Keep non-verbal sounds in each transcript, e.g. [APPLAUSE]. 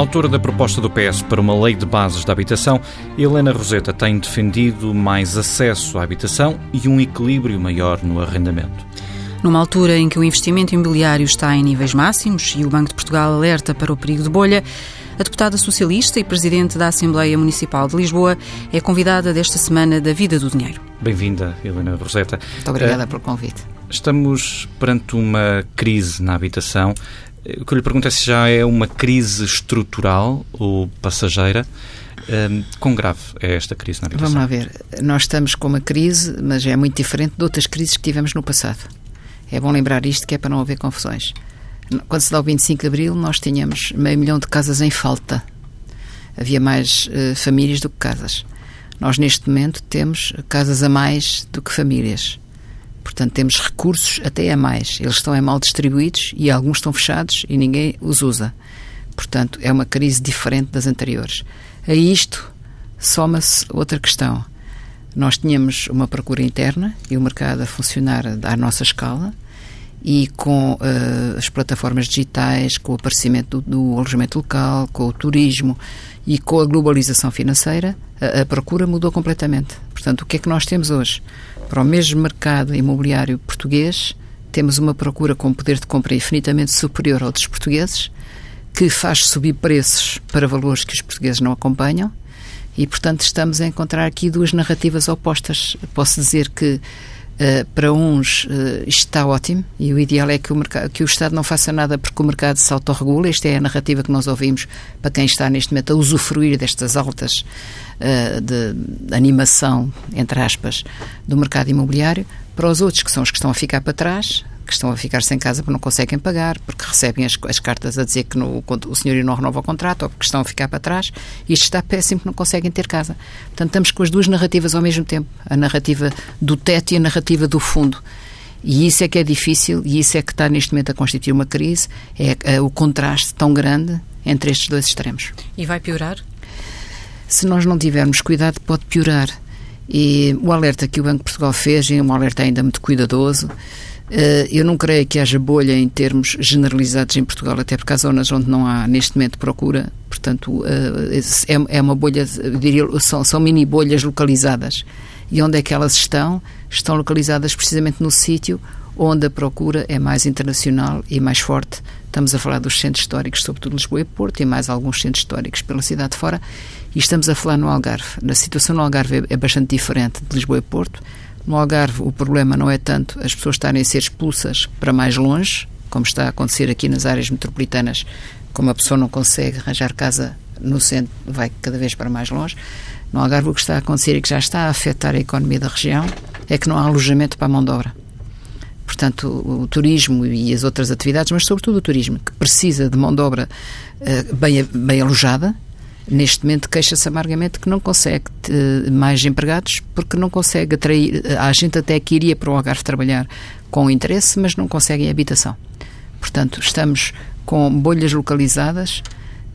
Autora da proposta do PS para uma lei de bases da habitação, Helena Roseta tem defendido mais acesso à habitação e um equilíbrio maior no arrendamento. Numa altura em que o investimento imobiliário está em níveis máximos e o Banco de Portugal alerta para o perigo de bolha, a deputada socialista e presidente da Assembleia Municipal de Lisboa é convidada desta semana da Vida do Dinheiro. Bem-vinda, Helena Roseta. Muito obrigada uh, pelo convite. Estamos perante uma crise na habitação. O que eu lhe pergunto é se já é uma crise estrutural ou passageira. Um, quão grave é esta crise na habitação? Vamos lá ver. Nós estamos com uma crise, mas é muito diferente de outras crises que tivemos no passado. É bom lembrar isto, que é para não haver confusões. Quando se dá o 25 de Abril, nós tínhamos meio milhão de casas em falta. Havia mais uh, famílias do que casas. Nós, neste momento, temos casas a mais do que famílias. Portanto, temos recursos até a mais. Eles estão é mal distribuídos e alguns estão fechados e ninguém os usa. Portanto, é uma crise diferente das anteriores. A isto soma-se outra questão. Nós tínhamos uma procura interna e o mercado a funcionar à nossa escala e com uh, as plataformas digitais, com o aparecimento do, do, alojamento local, com o turismo e com a globalização financeira, a, a procura mudou completamente. Portanto, o que é que nós temos hoje? Para o mesmo mercado imobiliário português, temos uma procura com poder de compra infinitamente superior ao dos portugueses, que faz subir preços para valores que os portugueses não acompanham, e, portanto, estamos a encontrar aqui duas narrativas opostas. Posso dizer que Uh, para uns uh, isto está ótimo e o ideal é que o, mercado, que o Estado não faça nada porque o mercado se autorregula. Esta é a narrativa que nós ouvimos para quem está neste momento a usufruir destas altas uh, de animação, entre aspas, do mercado imobiliário. Para os outros, que são os que estão a ficar para trás, que estão a ficar sem casa porque não conseguem pagar, porque recebem as, as cartas a dizer que no, o senhor não renova o contrato ou porque estão a ficar para trás. Isto está péssimo porque não conseguem ter casa. Portanto, estamos com as duas narrativas ao mesmo tempo: a narrativa do teto e a narrativa do fundo. E isso é que é difícil e isso é que está neste momento a constituir uma crise, é, é o contraste tão grande entre estes dois extremos. E vai piorar? Se nós não tivermos cuidado, pode piorar. E o alerta que o Banco de Portugal fez, é um alerta ainda muito cuidadoso, eu não creio que haja bolha em termos generalizados em Portugal, até porque há zonas onde não há neste momento procura, portanto eh, é, é uma bolha, diria, são, são mini bolhas localizadas. E onde é que elas estão? Estão localizadas precisamente no sítio onde a procura é mais internacional e mais forte. Estamos a falar dos centros históricos, sobretudo Lisboa e Porto, e mais alguns centros históricos pela cidade de fora, e estamos a falar no Algarve. Na situação no Algarve é bastante diferente de Lisboa e Porto no Algarve, o problema não é tanto as pessoas estarem a ser expulsas para mais longe, como está a acontecer aqui nas áreas metropolitanas, como a pessoa não consegue arranjar casa no centro, vai cada vez para mais longe. No Algarve, o que está a acontecer e que já está a afetar a economia da região é que não há alojamento para a mão de obra. Portanto, o, o turismo e as outras atividades, mas sobretudo o turismo, que precisa de mão de obra uh, bem, bem alojada, neste momento queixa-se amargamente que não consegue uh, mais empregados porque não consegue atrair. A gente até que iria para o Algarve trabalhar com interesse, mas não conseguem habitação. Portanto, estamos com bolhas localizadas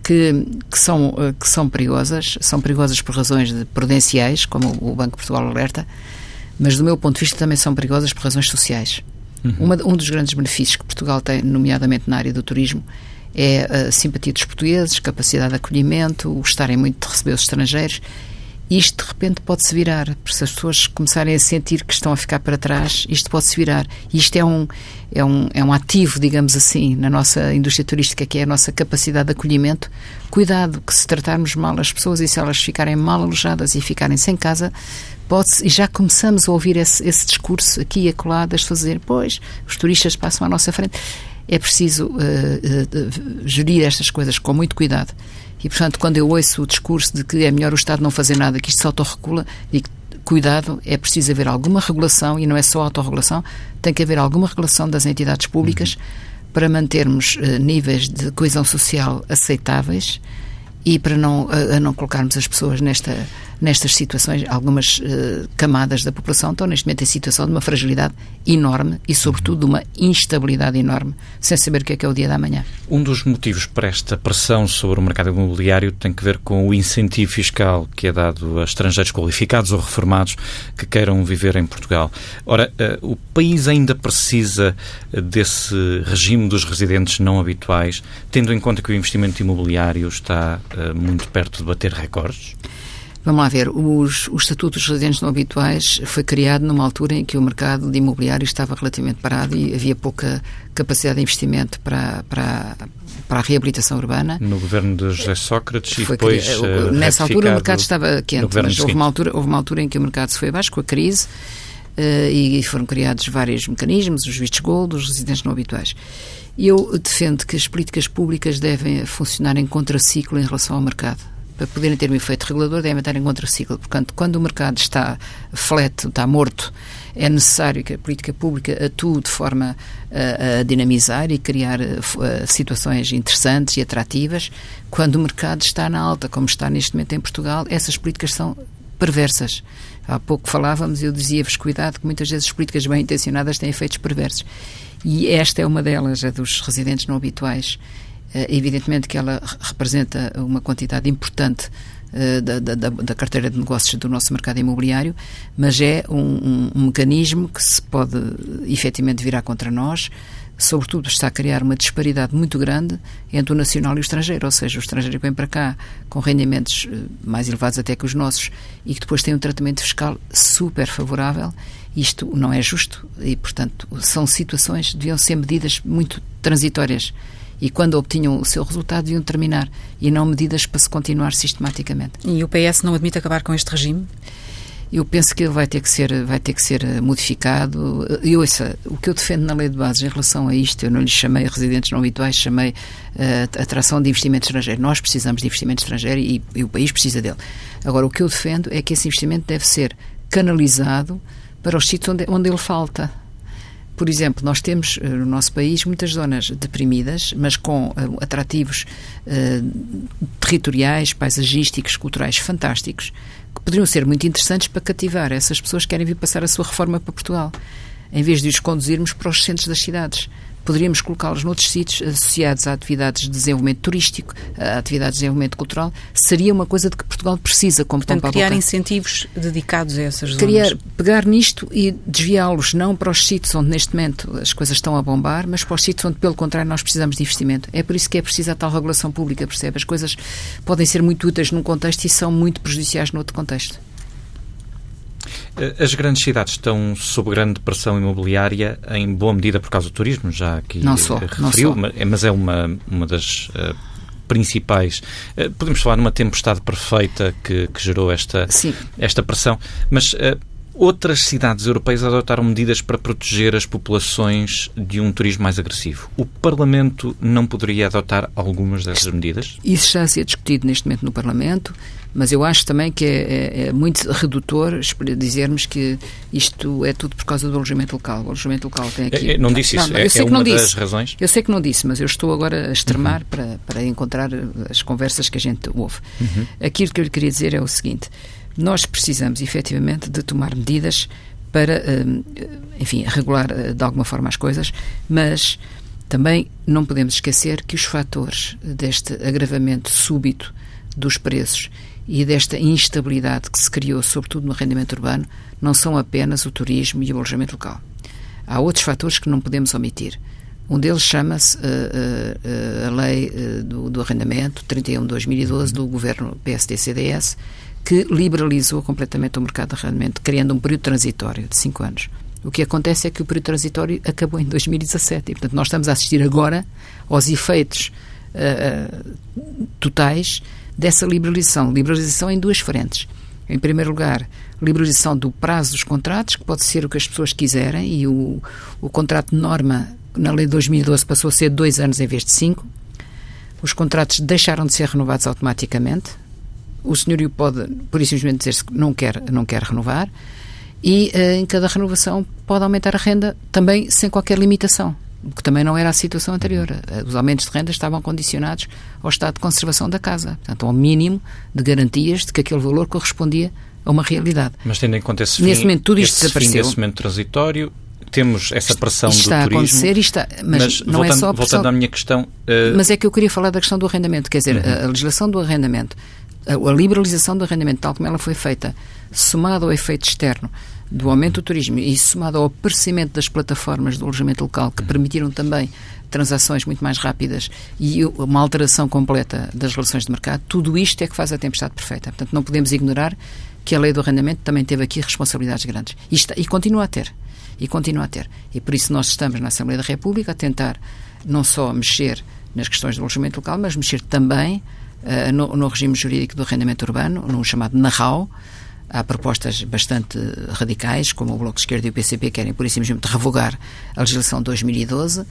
que, que, são, uh, que são perigosas, são perigosas por razões prudenciais, como o Banco Portugal alerta, mas do meu ponto de vista também são perigosas por razões sociais. Uhum. Uma, um dos grandes benefícios que Portugal tem, nomeadamente na área do turismo, é a simpatia dos portugueses, capacidade de acolhimento, o estarem muito de receber os estrangeiros. Isto de repente pode-se virar, se as pessoas começarem a sentir que estão a ficar para trás, isto pode-se virar. Isto é um, é, um, é um ativo, digamos assim, na nossa indústria turística, que é a nossa capacidade de acolhimento. Cuidado, que se tratarmos mal as pessoas e se elas ficarem mal alojadas e ficarem sem casa, pode e já começamos a ouvir esse, esse discurso aqui e acolá das fazer, pois, os turistas passam à nossa frente é preciso uh, uh, gerir estas coisas com muito cuidado. E, portanto, quando eu ouço o discurso de que é melhor o Estado não fazer nada, que isto se autorregula, digo, cuidado, é preciso haver alguma regulação, e não é só autorregulação, tem que haver alguma regulação das entidades públicas uhum. para mantermos uh, níveis de coesão social aceitáveis e para não, uh, não colocarmos as pessoas nesta nestas situações, algumas uh, camadas da população estão neste momento em situação de uma fragilidade enorme e, sobretudo, de uma instabilidade enorme, sem saber o que é que é o dia da manhã. Um dos motivos para esta pressão sobre o mercado imobiliário tem que ver com o incentivo fiscal que é dado a estrangeiros qualificados ou reformados que queiram viver em Portugal. Ora, uh, o país ainda precisa desse regime dos residentes não habituais, tendo em conta que o investimento imobiliário está uh, muito perto de bater recordes? Vamos lá ver, os, o Estatuto dos Residentes Não Habituais foi criado numa altura em que o mercado de imobiliário estava relativamente parado e havia pouca capacidade de investimento para, para, para a reabilitação urbana. No governo de José Sócrates e depois uh, Nessa altura o mercado estava quente, mas houve uma, altura, houve uma altura em que o mercado se foi abaixo com a crise uh, e foram criados vários mecanismos, os vistos gold, os residentes não habituais. Eu defendo que as políticas públicas devem funcionar em contraciclo em relação ao mercado para poderem ter um efeito regulador, devem estar em contraciclo. Portanto, quando o mercado está flat, está morto, é necessário que a política pública atue de forma a, a dinamizar e criar a, a, situações interessantes e atrativas. Quando o mercado está na alta, como está neste momento em Portugal, essas políticas são perversas. Há pouco falávamos, eu dizia-vos cuidado que muitas vezes as políticas bem intencionadas têm efeitos perversos. E esta é uma delas, a dos residentes não habituais. Eh, evidentemente que ela representa uma quantidade importante eh, da, da, da, carteira de negócios do nosso mercado imobiliário, mas é um, um, um, mecanismo que se pode efetivamente virar contra nós, sobretudo está a criar uma disparidade muito grande entre o nacional e o estrangeiro, ou seja, o estrangeiro vem para cá com rendimentos eh, mais elevados até que os nossos e que depois tem um tratamento fiscal super favorável, isto não é justo e, portanto, são situações deviam ser medidas muito transitórias e quando obtinham o seu resultado deviam terminar e não medidas para se continuar sistematicamente. E o PS não admite acabar com este regime? Eu penso que ele vai ter que ser, vai ter que ser eh, modificado. E ouça, o que eu defendo na lei de bases em relação a isto, eu não lhe chamei residentes não habituais, chamei uh, atração de investimento estrangeiro. Nós precisamos de investimento estrangeiro e, e o país precisa dele. Agora, o que eu defendo é que esse investimento deve ser canalizado para os sítios onde, onde ele falta por exemplo, nós temos eh, no nosso país muitas zonas deprimidas, mas com uh, atrativos uh, territoriais, paisagísticos, culturais fantásticos, que poderiam ser muito interessantes para cativar. Essas pessoas que querem vir passar a sua reforma para Portugal, em vez de os conduzirmos para os centros das cidades poderíamos colocá-los noutros sítios associados a atividades de desenvolvimento turístico, a atividades de desenvolvimento cultural, seria uma coisa de que Portugal precisa como Portanto, criar incentivos dedicados a essas zonas. Criar, pegar nisto e desviá-los não para os sítios onde neste momento as coisas estão a bombar, mas para os sítios onde, pelo contrário, nós precisamos de investimento. É por isso que é preciso a tal regulação pública, percebe? As coisas podem ser muito úteis num contexto e são muito prejudiciais no outro contexto. Eh, as grandes cidades estão sob grande pressão imobiliária, em boa medida por causa do turismo, já aqui não só, referiu, não mas é uma, uma das uh, principais. Uh, podemos falar numa tempestade perfeita que, que gerou esta, esta pressão, mas outras cidades europeias adotaram medidas para proteger as populações de um turismo mais agressivo. O Parlamento não poderia adotar algumas dessas medidas? Isso está a ser discutido neste momento no Parlamento mas eu acho também que é, é, é, muito redutor dizermos que isto é tudo por causa do alojamento local. O alojamento local tem aqui. É, é não disse isso, não, é, é uma das disse. razões? Eu sei que não disse, mas eu estou agora a extremar uhum. para, para encontrar as conversas que a gente ouve. Uhum. Aquilo que eu lhe queria dizer é o seguinte: nós precisamos efetivamente de tomar medidas para, hum, enfim, regular eh, de alguma forma as coisas, mas também não podemos esquecer que os fatores deste agravamento súbito dos preços e desta instabilidade que se criou, sobretudo no rendimento urbano, não são apenas o turismo e o alojamento local. Há outros fatores que não podemos omitir. Um deles chama-se uh, uh, a lei uh, do, do, arrendamento 31 de 2012 do governo PSD-CDS, que liberalizou completamente o mercado de arrendamento, criando um período transitório de 5 anos. O que acontece é que o período transitório acabou em 2017 e, portanto, nós estamos a assistir agora aos efeitos totais dessa liberalização. Liberalização em duas frentes. Em primeiro lugar, liberalização do prazo dos contratos, que pode ser o que as pessoas quiserem, e o, o contrato de norma na lei de 2012 passou a ser dois anos em vez de cinco. Os contratos deixaram de ser renovados automaticamente. O senhorio pode, por isso simplesmente, dizer que não quer, não quer renovar. E uh, em cada renovação pode aumentar a renda também sem qualquer limitação. que também não era a situação anterior. Os aumentos de renda estavam condicionados ao estado de conservação da casa, portanto, ao mínimo de garantias de que aquele valor correspondia a uma realidade. Mas tendo em conta esse Nesse fim, momento, tudo isto esse desapareceu. Fim momento transitório, temos essa pressão Isto do está turismo. a acontecer, está, mas, mas não voltando, é só a pressão. voltando à minha questão, uh, Mas é que eu queria falar da questão do arrendamento, quer dizer, Uhum. a legislação do arrendamento, a, liberalização do arrendamento, tal como ela foi feita, somado ao efeito externo do aumento do turismo e somado ao aparecimento das plataformas do alojamento local, que permitiram também transações muito mais rápidas e uma alteração completa das relações de mercado, tudo isto é que faz a tempestade perfeita. Portanto, não podemos ignorar que a lei do arrendamento também teve aqui responsabilidades grandes. E, está- e continua a ter. E continua a ter. E por isso nós estamos na Assembleia da República a tentar não só mexer nas questões do alojamento local, mas mexer também eh, no, no regime jurídico do arrendamento urbano, no chamado NARRAU. Há propostas bastante radicais, como o Bloco de Esquerda e o PCP querem, por isso mesmo, revogar a legislação de 2012.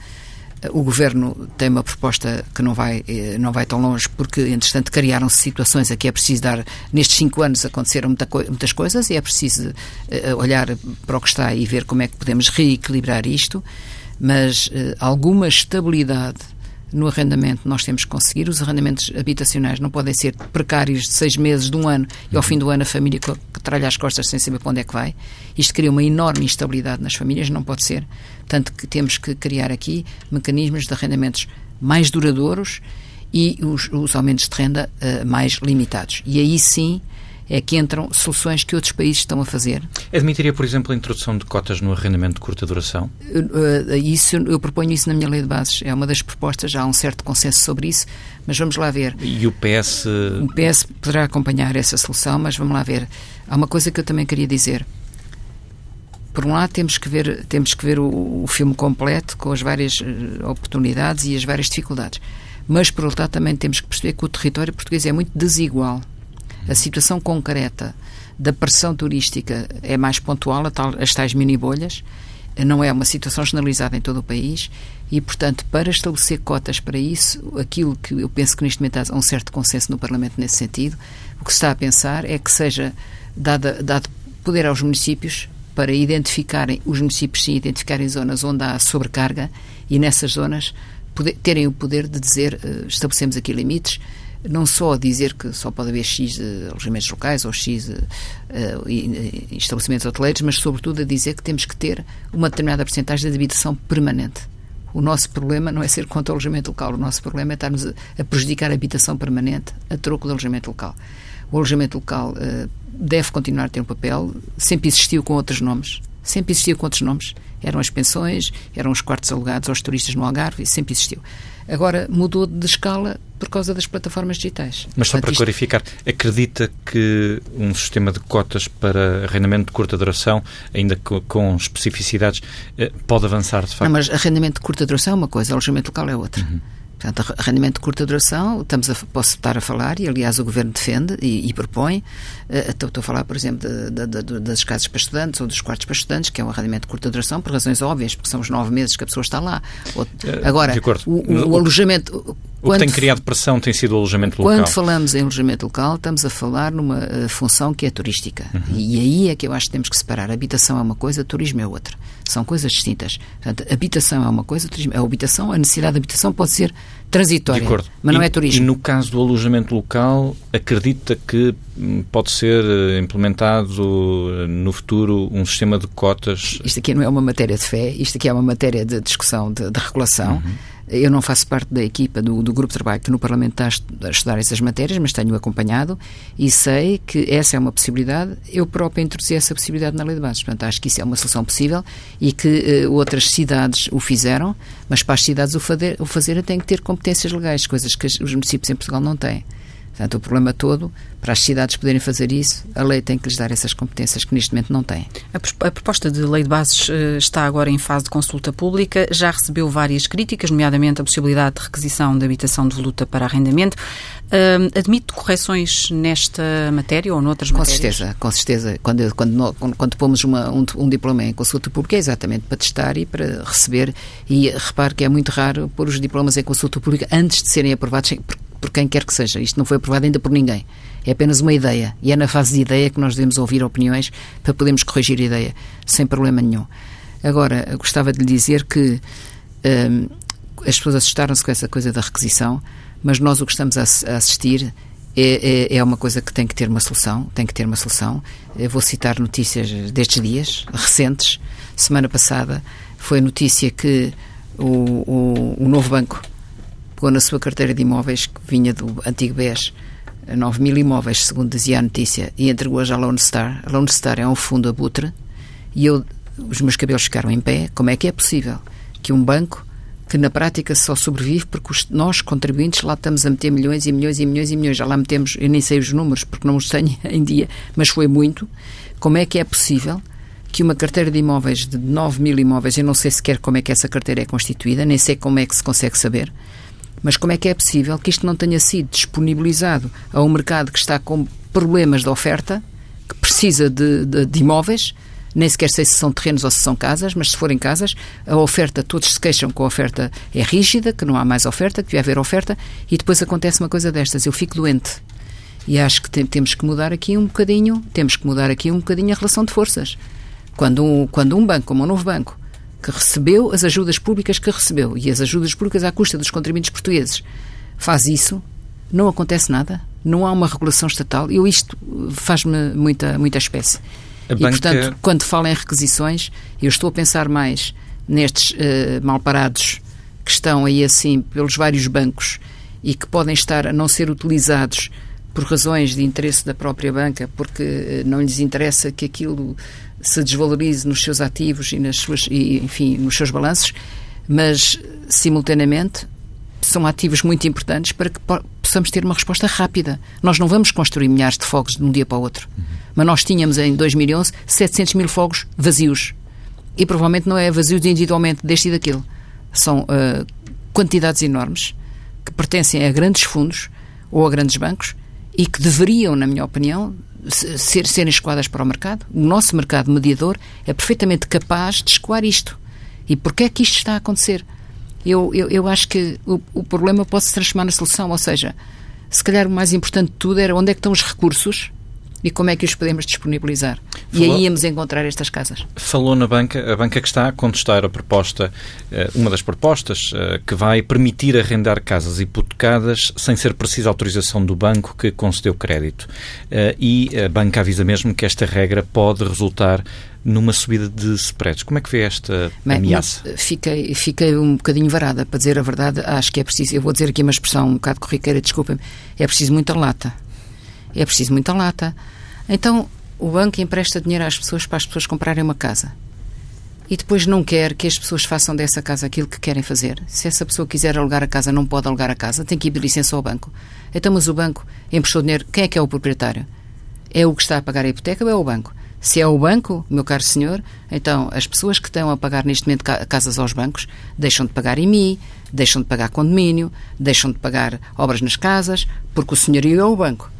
O Governo tem uma proposta que não vai, eh, não vai tão longe, porque, entretanto, criaram-se situações a que é preciso dar. Nestes cinco anos aconteceram muita muitas coisas e é preciso eh, olhar para o que está e ver como é que podemos reequilibrar isto, mas alguma estabilidade no arrendamento nós temos que conseguir. Os arrendamentos habitacionais não podem ser precários de seis meses, de um ano, e ao fim do ano a família que tralha as costas sem saber para onde é que vai. Isto cria uma enorme instabilidade nas famílias, não pode ser. Tanto que temos que criar aqui mecanismos de arrendamentos mais duradouros e os, os aumentos de renda eh, mais limitados. E aí sim é que entram soluções que outros países estão a fazer. admitiria, por exemplo, a introdução de cotas no arrendamento de curta duração? Uh, isso, eu proponho isso na minha lei de bases. É uma das propostas, já há um certo consenso sobre isso, mas vamos lá ver. E o PS. O PS poderá acompanhar essa solução, mas vamos lá ver. Há uma coisa que eu também queria dizer. Por um lado, temos que ver, temos que ver o, o filme completo, com as várias uh, oportunidades e as várias dificuldades. Mas, por outro lado, também temos que perceber que o território português é muito desigual. A situação concreta da pressão turística é mais pontual, a tal, as tais mini-bolhas, não é uma situação generalizada em todo o país. E, portanto, para estabelecer cotas para isso, aquilo que eu penso que neste momento há um certo consenso no Parlamento nesse sentido, o que se está a pensar é que seja dada, dado poder aos municípios para identificarem, os municípios sim, identificarem zonas onde há sobrecarga e nessas zonas poder, terem o poder de dizer, uh, estabelecemos aqui limites, não só dizer que só pode haver X uh, alojamentos locais ou X uh, estabelecimentos hoteleiros, mas sobretudo a dizer que temos que ter uma determinada porcentagem de habitação permanente. O nosso problema não é ser contra o alojamento local, o nosso problema é estarmos a, a prejudicar a habitação permanente a troco do alojamento local. O alojamento local uh, deve continuar a ter um papel, sempre existiu com outros nomes, sempre existiu com outros nomes. Eram as pensões, eram os quartos alugados aos turistas no Algarve, sempre existiu. Agora mudou de escala por causa das plataformas digitais. Mas só Portanto, para isto- clarificar, acredita que um sistema de cotas para arrendamento de curta duração, ainda co- com especificidades, eh, pode avançar de Não, facto? mas arrendamento de curta duração é uma coisa, alojamento local é outra. Portanto, arrendamento de curta duração, estamos a, posso estar a falar, e aliás o Governo defende e, e propõe, eh, estou, estou a falar, por exemplo, de- de- de- das casas para estudantes ou dos quartos para estudantes, que é um arrendamento de curta duração, por razões óbvias, porque são os nove meses que a pessoa está lá. Ou- Eh, agora, de acordo. o, o- o alojamento... O que tem criado pressão tem sido o alojamento local. Quando falamos em alojamento local, estamos a falar numa eh, função que é turística. E aí é que eu acho que temos que separar. Habitação é uma coisa, turismo é outra. São coisas distintas. Portanto, habitação é uma coisa, turismo é a habitação. A necessidade de habitação pode ser transitória, De acordo. mas não E- é turismo. E no caso do alojamento local, acredita que hum, pode ser eh, implementado eh, no futuro um sistema de cotas? Isto aqui não é uma matéria de fé, isto aqui é uma matéria de discussão, de, de regulação. Eu não faço parte da equipa do, do grupo de trabalho que no Parlamento está a estu- a estudar essas matérias, mas tenho acompanhado e sei que essa é uma possibilidade. Eu própria introduzi essa possibilidade na Lei de Bases. Portanto, acho que isso é uma solução possível e que eh, outras cidades o fizeram, mas para as cidades o fazer, o fazer têm que ter competências legais, coisas que os municípios em Portugal não têm. Portanto, o problema todo, para as cidades poderem fazer isso, a lei tem que lhes dar essas competências que neste momento não têm. A, proposta de lei de bases eh, está agora em fase de consulta pública, já recebeu várias críticas, nomeadamente a possibilidade de requisição de habitação de voluta para arrendamento. Ahm, admite correções nesta matéria ou noutras Com matérias? certeza, com certeza. Quando, quando, quando, quando pomos uma, um, um diploma em consulta pública é exatamente para testar e para receber. E repare que é muito raro pôr os diplomas em consulta pública antes de serem aprovados sem- por, quem quer que seja. Isto não foi aprovado ainda por ninguém. É apenas uma ideia. E é na fase de ideia que nós devemos ouvir opiniões para podermos corrigir a ideia, sem problema nenhum. Agora, gostava de lhe dizer que Um, as pessoas assustaram-se com essa coisa da requisição, mas nós o que estamos a, a assistir é, é, é, uma coisa que tem que ter uma solução, tem que ter uma solução. Eu vou citar notícias destes dias, recentes. Semana passada foi a notícia que o, o, o novo banco na sua carteira de imóveis, que vinha do antigo BES, 9 mil imóveis, segundo dizia a notícia, e entregou-as à Lone Star. A Lone Star é um fundo abutre, e eu, os meus cabelos ficaram em pé. Como é que é possível que um banco que na prática só sobrevive porque os, nós, contribuintes, lá estamos a meter milhões e milhões e milhões e milhões. Já lá metemos, eu nem sei os números porque não os tenho [LAUGHS] em dia, mas foi muito. Como é que é possível que uma carteira de imóveis de 9 mil imóveis, eu não sei sequer como é que essa carteira é constituída, nem sei como é que se consegue saber, mas como é que é possível que isto não tenha sido disponibilizado a um mercado que está com problemas de oferta, que precisa de, de, de imóveis, nem sequer sei se são terrenos ou se são casas, mas se forem casas, a oferta, todos se queixam que a oferta é rígida, que não há mais oferta, que devia haver oferta, e depois acontece uma coisa destas, eu fico doente. E acho que tem, temos que mudar aqui um bocadinho, temos que mudar aqui um bocadinho a relação de forças. Quando um, quando um banco, como um novo banco, que recebeu as ajudas públicas que recebeu, e as ajudas públicas à custa dos contribuintes portugueses, faz isso, não acontece nada, não há uma regulação estatal, e isto faz-me muita, muita espécie. A e, banca... portanto, quando falo em requisições, eu estou a pensar mais nestes uh, malparados que estão aí assim pelos vários bancos e que podem estar a não ser utilizados por razões de interesse da própria banca, porque eh, não lhes interessa que aquilo se desvalorize nos seus ativos e nas suas, e, enfim, nos seus balanços, mas simultaneamente são ativos muito importantes para que possamos ter uma resposta rápida. Nós não vamos construir milhares de fogos de um dia para o outro. Uhum. Mas nós tínhamos em 2011 700 mil fogos vazios. E provavelmente não é vazios individualmente deste e daquele. São uh, quantidades enormes que pertencem a grandes fundos ou a grandes bancos e que deveriam, na minha opinião, ser, serem escoadas para o mercado. O nosso mercado mediador é perfeitamente capaz de escoar isto. E porquê é que isto está a acontecer? Eu, eu, eu acho que o, o problema pode se transformar na solução, ou seja, se calhar o mais importante de tudo era onde é que estão os recursos e como é que os podemos disponibilizar. Falou, e aí íamos encontrar estas casas. Falou na banca, a banca que está a contestar a proposta, eh, uma das propostas, eh, que vai permitir arrendar casas hipotecadas sem ser precisa autorização do banco que concedeu crédito. Eh, e a banca avisa mesmo que esta regra pode resultar numa subida de spreads. Como é que vê esta Bem, ameaça? Fiquei, fiquei um bocadinho varada, para dizer a verdade. Acho que é preciso, eu vou dizer aqui uma expressão um bocado corriqueira, desculpem-me, é preciso muita lata. É preciso muita lata. Então, o banco empresta dinheiro às pessoas para as pessoas comprarem uma casa. E depois não quer que as pessoas façam dessa casa aquilo que querem fazer. Se essa pessoa quiser alugar a casa, não pode alugar a casa, tem que ir de licença ao banco. Então, mas o banco emprestou dinheiro. Quem é que é o proprietário? É o que está a pagar a hipoteca ou é o banco? Se é o banco, meu caro senhor, então as pessoas que estão a pagar neste momento casas aos bancos deixam de pagar IMI, deixam de pagar condomínio, deixam de pagar obras nas casas, porque o senhorio é o banco.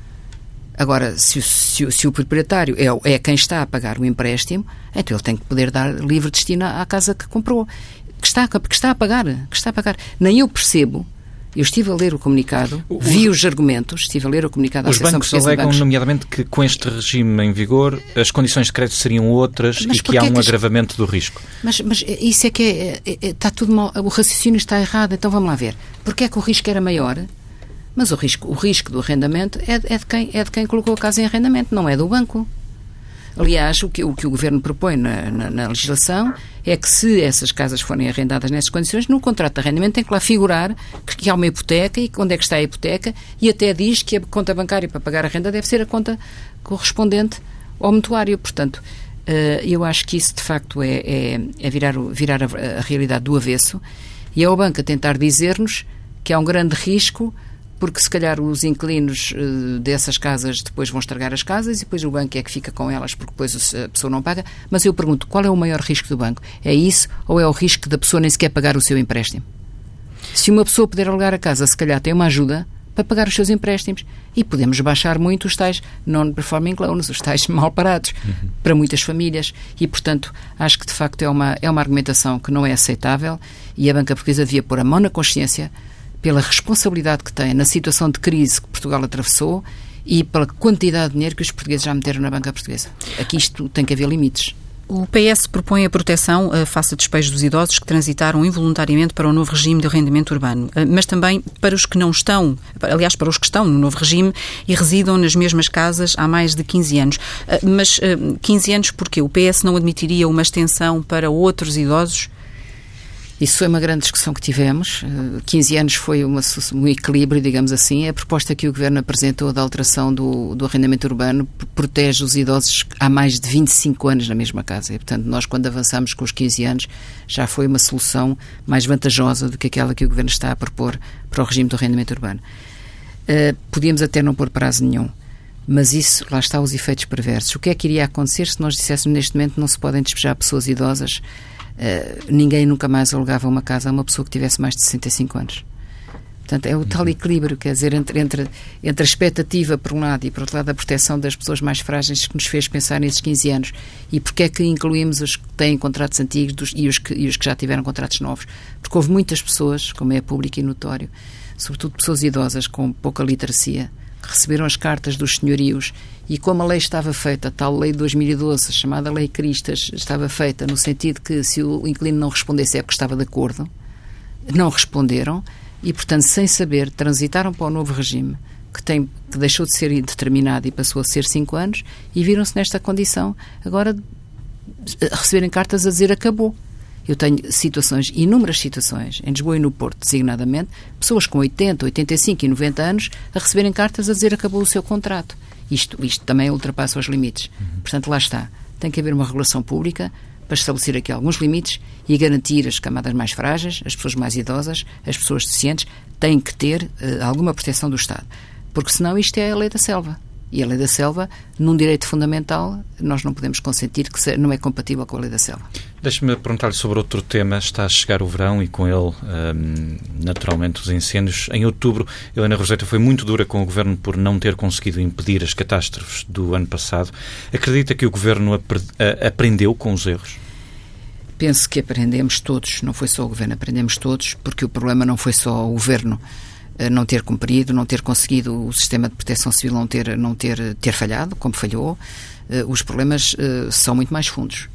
Agora, se o, se, se o proprietário é, é, quem está a pagar o empréstimo, então ele tem que poder dar livre destino à casa que comprou, que está, que está a pagar, que está a pagar. Nem eu percebo eu estive a ler o comunicado, os, vi os argumentos, estive a ler o comunicado Os bancos alegam, nomeadamente, que com este regime em vigor as condições de crédito seriam outras mas e que há um que... agravamento do risco. Mas, mas isso é que é, é, é, está tudo mal, o raciocínio está errado, então vamos lá ver. Porquê é que o risco era maior? Mas o risco, o risco do arrendamento é, é, de quem, é de quem colocou a casa em arrendamento, não é do banco. Aliás, o que o, que o Governo propõe na, na, na, legislação é que se essas casas forem arrendadas nessas condições, no contrato de arrendamento tem que lá figurar que, que há uma hipoteca e onde é que está a hipoteca e até diz que a conta bancária para pagar a renda deve ser a conta correspondente ao mutuário. Portanto, uh, eu acho que isso de facto é, é, é virar, virar a, a realidade do avesso e é o banco a tentar dizer-nos que há um grande risco porque se calhar os inquilinos uh, dessas casas depois vão estragar as casas e depois o banco é que fica com elas porque depois a pessoa não paga. Mas eu pergunto, qual é o maior risco do banco? É isso ou é o risco da pessoa nem sequer pagar o seu empréstimo? Se uma pessoa puder alugar a casa, se calhar tem uma ajuda para pagar os seus empréstimos. E podemos baixar muito os tais non-performing loans, os tais [LAUGHS] mal parados, uhum. para muitas famílias. E, portanto, acho que de facto é uma, é uma argumentação que não é aceitável e a banca portuguesa devia pôr a mão na consciência pela responsabilidade que tem na situação de crise que Portugal atravessou e pela quantidade de dinheiro que os portugueses já meteram na banca portuguesa. Aqui isto tem que haver limites. O PS propõe a proteção uh, face a despejos dos idosos que transitaram involuntariamente para o novo regime de rendimento urbano, uh, mas também para os que não estão, aliás, para os que estão no novo regime e residam nas mesmas casas há mais de 15 anos. Uh, mas 15 anos porque o PS não admitiria uma extensão para outros idosos isso foi uma grande discussão que tivemos. 15 eh, anos foi uma, um equilíbrio, digamos assim. A proposta que o Governo apresentou da alteração do, do arrendamento urbano protege os idosos há mais de 25 anos na mesma casa. E, portanto, nós, quando avançamos com os 15 anos, já foi uma solução mais vantajosa do que aquela que o Governo está a propor para o regime do arrendamento urbano. Uh, podíamos até não pôr prazo nenhum. Mas isso, lá está os efeitos perversos. O que é que iria acontecer se nós disséssemos neste momento não se podem despejar pessoas idosas Uh, ninguém nunca mais alugava uma casa a uma pessoa que tivesse mais de 65 anos. Portanto, é o tal uhum. equilíbrio, quer dizer, entre, entre, entre a expectativa, por um lado, e por outro lado, a proteção das pessoas mais frágeis que nos fez pensar nesses 15 anos. E porquê é que incluímos os que têm contratos antigos dos, e, os que, e os que já tiveram contratos novos? Porque houve muitas pessoas, como é público e notório, sobretudo pessoas idosas com pouca literacia, receberam as cartas dos senhorios e como a lei estava feita, a tal lei de 2012, chamada Lei Cristas, estava feita no sentido que se o inquilino não respondesse é porque estava de acordo, não responderam e, portanto, sem saber, transitaram para o novo regime, que, tem, que deixou de ser indeterminado e passou a ser cinco anos, e viram-se nesta condição agora receberem cartas a dizer acabou. Eu tenho situações, inúmeras situações, em Lisboa e no Porto, designadamente, pessoas com 80, 85 e 90 anos a receberem cartas a dizer acabou o seu contrato. Isto, isto também ultrapassa os limites. Uhum. Portanto, lá está. Tem que haver uma regulação pública para estabelecer aqui alguns limites e garantir as camadas mais frágeis, as pessoas mais idosas, as pessoas deficientes, têm que ter uh, alguma proteção do Estado. Porque senão isto é a lei da selva. E a lei da selva, num direito fundamental, nós não podemos consentir que não é compatível com a lei da selva. Deixe-me perguntar-lhe sobre outro tema. Está a chegar o verão e com ele, hum, naturalmente, os incêndios. Em outubro, Helena Roseta foi muito dura com o Governo por não ter conseguido impedir as catástrofes do ano passado. Acredita que o Governo aprendeu com os erros? Penso que aprendemos todos, não foi só o Governo, aprendemos todos, porque o problema não foi só o Governo eh, não ter cumprido, não ter conseguido o sistema de proteção civil não ter, não ter, ter falhado, como falhou. Eh, os problemas eh, são muito mais fundos.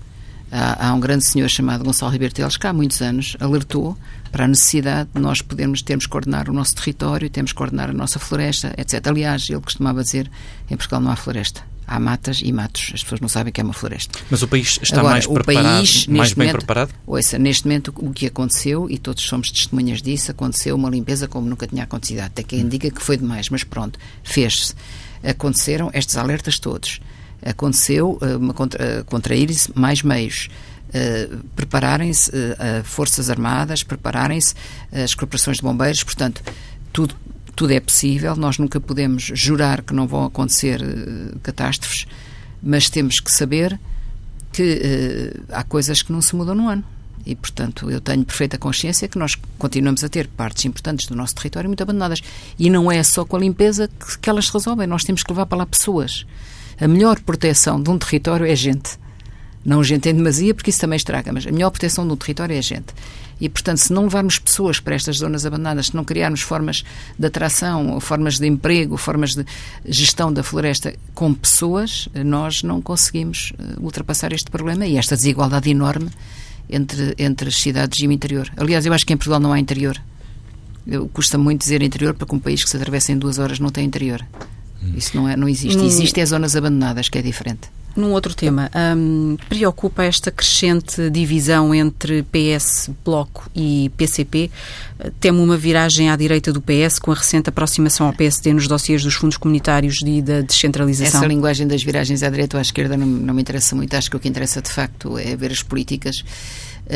Há, há, um grande senhor chamado Gonçalo Ribeiro Teles que há muitos anos alertou para a necessidade de nós podermos termos que coordenar o nosso território, termos que coordenar a nossa floresta, etc. Aliás, ele costumava dizer em Portugal não há floresta. Há matas e matos. As pessoas não sabem que é uma floresta. Mas o país está Agora, mais preparado, país, mais bem momento, preparado? Ouça, neste momento o que aconteceu, e todos somos testemunhas disso, aconteceu uma limpeza como nunca tinha acontecido. Até quem diga que foi demais, mas pronto, fez-se. Aconteceram estes alertas todos aconteceu uh, contra, uh, contrair-se mais meios. Uh, prepararem-se uh, Forças Armadas, prepararem-se as corporações de bombeiros, portanto, tudo, tudo é possível. Nós nunca podemos jurar que não vão acontecer catástrofes, mas temos que saber que há coisas que não se mudam no ano. E, portanto, eu tenho perfeita consciência que nós continuamos a ter partes importantes do nosso território muito abandonadas. E não é só com a limpeza que, que elas se resolvem, nós temos que levar para lá pessoas. A melhor proteção de um território é gente. Não gente em demasia, porque isso também estraga, mas a melhor proteção de um território é gente. E, portanto, se não levarmos pessoas para estas zonas abandonadas, se não criarmos formas de atração, formas de emprego, formas de gestão da floresta com pessoas, nós não conseguimos eh, ultrapassar este problema e esta desigualdade enorme entre, entre as cidades e o interior. Aliás, eu acho que em Portugal não há interior. Custa muito dizer interior porque um país que se atravessa em duas horas não tem interior. Isso não, é, não existe. Num, existe é zonas abandonadas, que é diferente. Num outro tema, um, preocupa esta crescente divisão entre PS, Bloco e PCP? Teme uma viragem à direita do PS com a recente aproximação ao PSD nos dossiers dos fundos comunitários e da descentralização? Essa linguagem das viragens à direita ou à esquerda não, não me interessa muito. Acho que o que interessa de facto é ver as políticas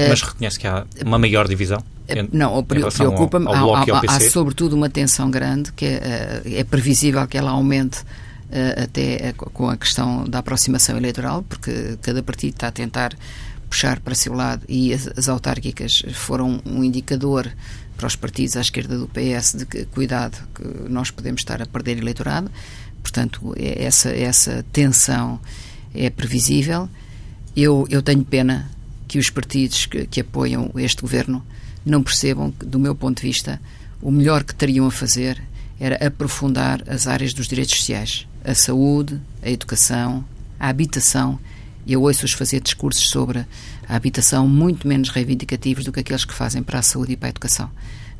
mas reconhece que há uma maior divisão? Eh, não, preocupa-me. Há, há, há, sobretudo uma tensão grande que é, eh, é previsível que ela aumente até com a questão da aproximação eleitoral, porque cada partido está a tentar puxar para seu lado e as, as autárquicas foram um indicador para os partidos à esquerda do PS de que cuidado que nós podemos estar a perder eleitorado. Portanto, é essa essa tensão é previsível. Eu eu tenho pena que os partidos que, que apoiam este governo não percebam que, do meu ponto de vista, o melhor que teriam a fazer era aprofundar as áreas dos direitos sociais, a saúde, a educação, a habitação Eu ouço-os fazer discursos sobre a habitação muito menos reivindicativos do que aqueles que fazem para a saúde e para a educação.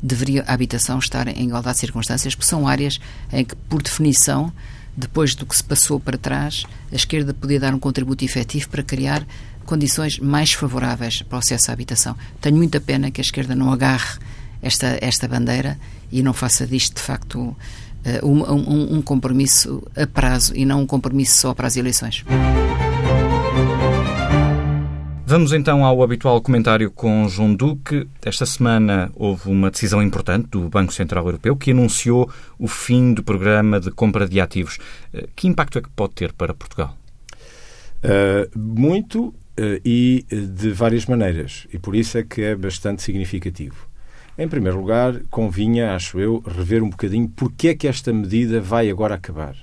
Deveria a habitação estar em igualdade de circunstâncias, porque são áreas em que, por definição, depois do que se passou para trás, a esquerda podia dar um contributo efetivo para criar condições mais favoráveis para o acesso à habitação. Tenho muita pena que a esquerda não agarre esta, esta bandeira e não faça disto, de facto, eh, um, um, um compromisso a prazo e não um compromisso só para as eleições. Vamos então ao habitual comentário com João Duque. Esta semana houve uma decisão importante do Banco Central Europeu que anunciou o fim do programa de compra de ativos. Eh, que impacto é que pode ter para Portugal? Uh, muito e de várias maneiras. E por isso é que é bastante significativo. Em primeiro lugar, convinha, acho eu, rever um bocadinho porque é que esta medida vai agora acabar.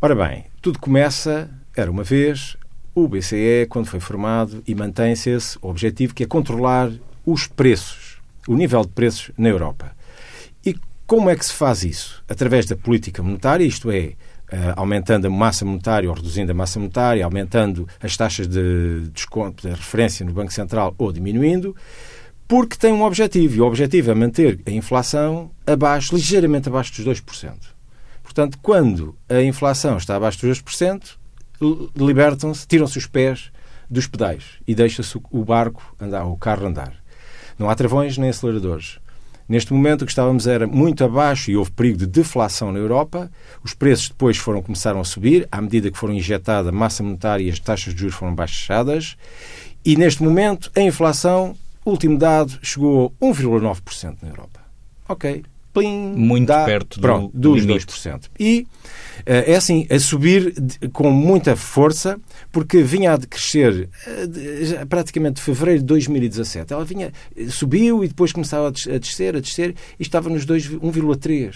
Ora bem, tudo começa, era uma vez, o BCE, quando foi formado, e mantém-se esse objetivo que é controlar os preços, o nível de preços na Europa. E como é que se faz isso? Através da política monetária, isto é, eh, aumentando a massa monetária ou reduzindo a massa monetária, aumentando as taxas de desconto de referência no Banco Central ou diminuindo, porque tem um objetivo, e o objetivo é manter a inflação abaixo, ligeiramente abaixo dos 2%. Portanto, quando a inflação está abaixo dos 2%, libertam-se, tiram-se os pés dos pedais e deixa-se o barco andar, o carro andar. Não há travões nem aceleradores. Neste momento o que estávamos era muito abaixo e houve perigo de deflação na Europa. Os preços depois foram começaram a subir à medida que foram injetada massa monetária e as taxas de juros foram baixadas. E neste momento a inflação, último dado, chegou a 1,9% na Europa. Ok, plim, muito dá, perto pronto, do, dos limite. 2%. E eh, é assim, a subir com muita força, porque vinha a crescer eh, praticamente de fevereiro de 2017. Ela vinha, subiu e depois começava a descer, a descer, e estava nos 1,3.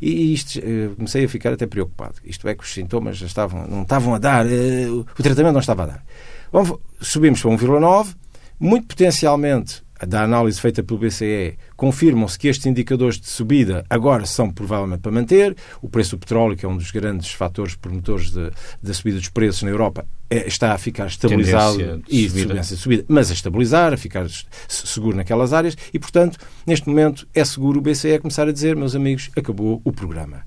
E isto, eh, comecei a ficar até preocupado. Isto é que os sintomas já estavam, não estavam a dar, o tratamento não estava a dar. Subimos para 1,9, muito potencialmente da análise feita pelo BCE, confirmam-se que estes indicadores de subida agora são provavelmente para manter. O preço do petróleo, que é um dos grandes fatores promotores da subida dos preços na Europa, é, está a ficar estabilizado e subida. subida, mas a estabilizar, a ficar seguro naquelas áreas e, portanto, neste momento é seguro o BCE começar a dizer, meus amigos, acabou o programa.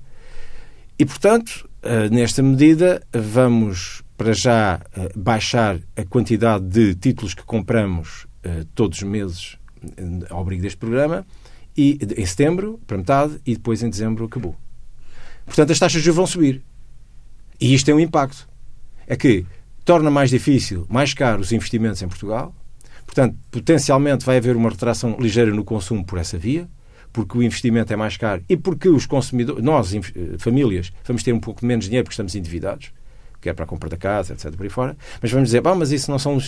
E, portanto, eh, nesta medida, vamos para já eh, baixar a quantidade de títulos que compramos todos os meses eh, ao abrigo deste programa, e em setembro, para metade, e depois em dezembro acabou. Portanto, as taxas de juros vão subir. E isto tem um impacto. É que torna mais difícil, mais caro os investimentos em Portugal. Portanto, potencialmente vai haver uma retração ligeira no consumo por essa via, porque o investimento é mais caro e porque os consumidores, nós, famílias, vamos ter um pouco menos dinheiro porque estamos endividados que é para a compra da casa, etc. por aí fora. Mas vamos dizer, mas isso não são,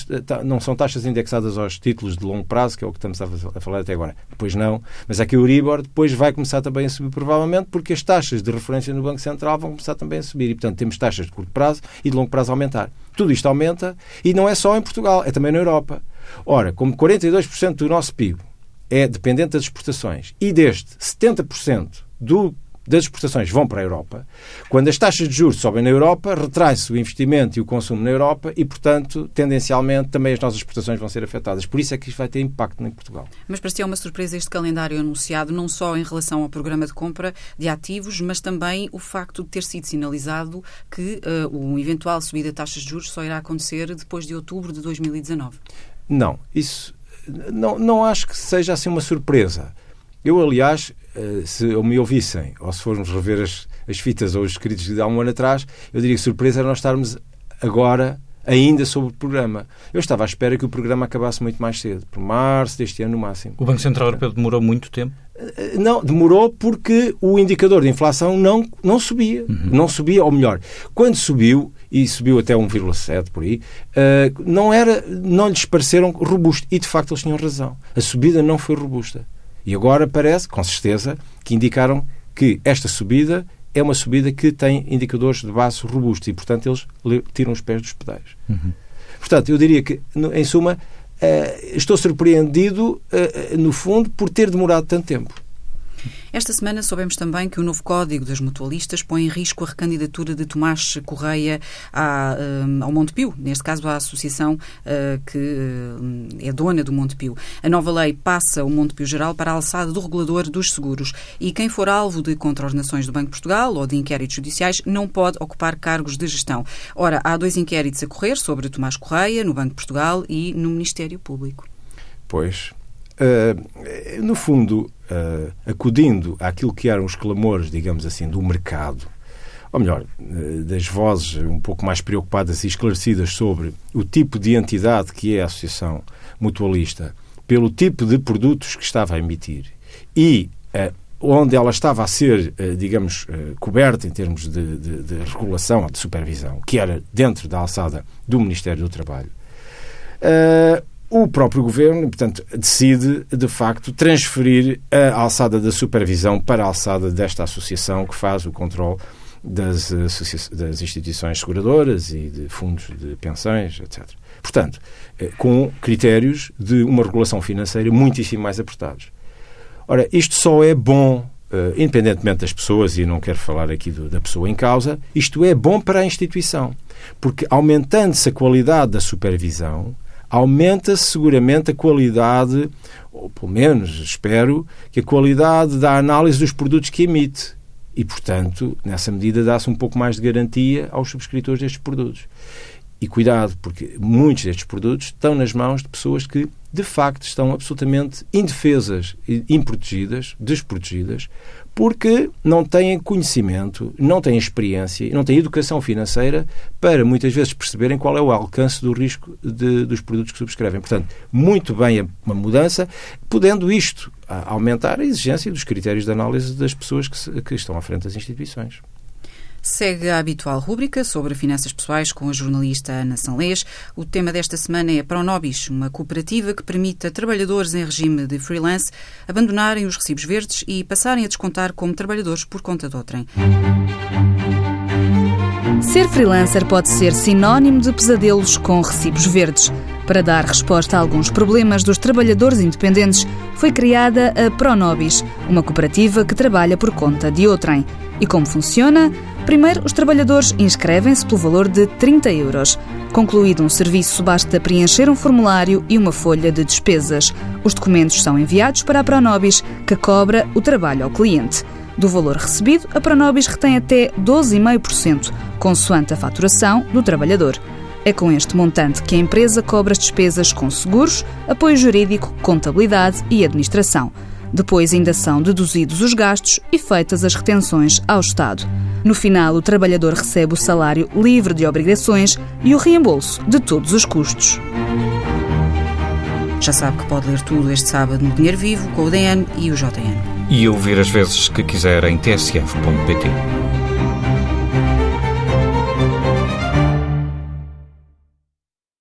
não são taxas indexadas aos títulos de longo prazo, que é o que estamos a falar até agora. Depois não. Mas é que o Euribor depois vai começar também a subir, provavelmente, porque as taxas de referência no Banco Central vão começar também a subir. E, portanto, temos taxas de curto prazo e de longo prazo a aumentar. Tudo isto aumenta e não é só em Portugal, é também na Europa. Ora, como 42% do nosso PIB é dependente das exportações e deste 70% do das exportações vão para a Europa. Quando as taxas de juros sobem na Europa, retrai-se o investimento e o consumo na Europa e, portanto, tendencialmente, também as nossas exportações vão ser afetadas. Por isso é que isto vai ter impacto em Portugal. Mas para si é uma surpresa este calendário anunciado, não só em relação ao programa de compra de ativos, mas também o facto de ter sido sinalizado que uh, o eventual subida de taxas de juros só irá acontecer depois de outubro de 2019. Não, isso não, não acho que seja assim uma surpresa. Eu, aliás, eh, se me ouvissem, ou se formos rever as, as fitas ou os escritos de há um ano atrás, eu diria que surpresa era nós estarmos agora ainda sobre o programa. Eu estava à espera que o programa acabasse muito mais cedo, por março deste ano no máximo. O Banco Central Europeu demorou muito tempo? Eh, não, demorou porque o indicador de inflação não, não subia. Uhum. Não subia, ou melhor, quando subiu, e subiu até 1,7 por aí, uh, não, era, não lhes pareceram robusto. E de facto eles tinham razão. A subida não foi robusta. E agora parece, com certeza, que indicaram que esta subida é uma subida que tem indicadores de base robustos e, portanto, eles tiram os pés dos pedais. Uhum. Portanto, eu diria que, em suma, uh, estou surpreendido, uh, no fundo, por ter demorado tanto tempo. Esta semana soubemos também que o novo Código das Mutualistas põe em risco a recandidatura de Tomás Correia à, um, ao Montepio, neste caso à associação uh, que uh, é dona do Montepio. A nova lei passa o Montepio Geral para a alçada do regulador dos seguros e quem for alvo de contraordenações do Banco de Portugal ou de inquéritos judiciais não pode ocupar cargos de gestão. Ora, há dois inquéritos a correr sobre Tomás Correia no Banco de Portugal e no Ministério Público. Pois, no fundo, uh, acudindo àquilo que eram os clamores, digamos assim, do mercado, ou melhor, uh, das vozes um pouco mais preocupadas e esclarecidas sobre o tipo de entidade que é a Associação Mutualista, pelo tipo de produtos que estava a emitir e onde ela estava a ser, digamos, coberta em termos de, de, de regulação ou de supervisão, que era dentro da alçada do Ministério do Trabalho o próprio governo, portanto, decide, de facto, transferir a alçada da supervisão para a alçada desta associação que faz o controle das, das instituições seguradoras e de fundos de pensões, etc. Portanto, eh, com critérios de uma regulação financeira muitíssimo mais apertados. Ora, isto só é bom, uh, independentemente das pessoas, e não quero falar aqui do, da pessoa em causa, isto é bom para a instituição. Porque aumentando-se a qualidade da supervisão, aumenta-se seguramente a qualidade, ou pelo menos espero, que a qualidade da análise dos produtos que emite. E, portanto, nessa medida dá-se um pouco mais de garantia aos subscritores destes produtos. E cuidado, porque muitos destes produtos estão nas mãos de pessoas que, de facto, estão absolutamente indefesas, improtegidas, desprotegidas, porque não têm conhecimento, não têm experiência, não têm educação financeira para muitas vezes perceberem qual é o alcance do risco de, dos produtos que subscrevem. Portanto, muito bem uma mudança, podendo isto aumentar a exigência dos critérios de análise das pessoas que, se, que estão à frente das instituições. Segue a habitual rúbrica sobre finanças pessoais com a jornalista Ana Sanlês. O tema desta semana é Pronobis, uma cooperativa que permite a trabalhadores em regime de freelance abandonarem os recibos verdes e passarem a descontar como trabalhadores por conta de outrem. Ser freelancer pode ser sinónimo de pesadelos com recibos verdes. Para dar resposta a alguns problemas dos trabalhadores independentes, foi criada a Pronobis, uma cooperativa que trabalha por conta de outrem. E como funciona? Primeiro, os trabalhadores inscrevem-se pelo valor de 30 euros. Concluído um serviço, basta preencher um formulário e uma folha de despesas. Os documentos são enviados para a Pronobis, que cobra o trabalho ao cliente. Do valor recebido, a Pronobis retém até 12,5%, consoante a faturação do trabalhador. É com este montante que a empresa cobra as despesas com seguros, apoio jurídico, contabilidade e administração. Depois ainda são deduzidos os gastos e feitas as retenções ao Estado. No final, o trabalhador recebe o salário livre de obrigações e o reembolso de todos os custos. Já sabe que pode ler tudo este sábado no Dinheiro Vivo com o DN e o JN. E ouvir as vezes que quiser em tsf.pt.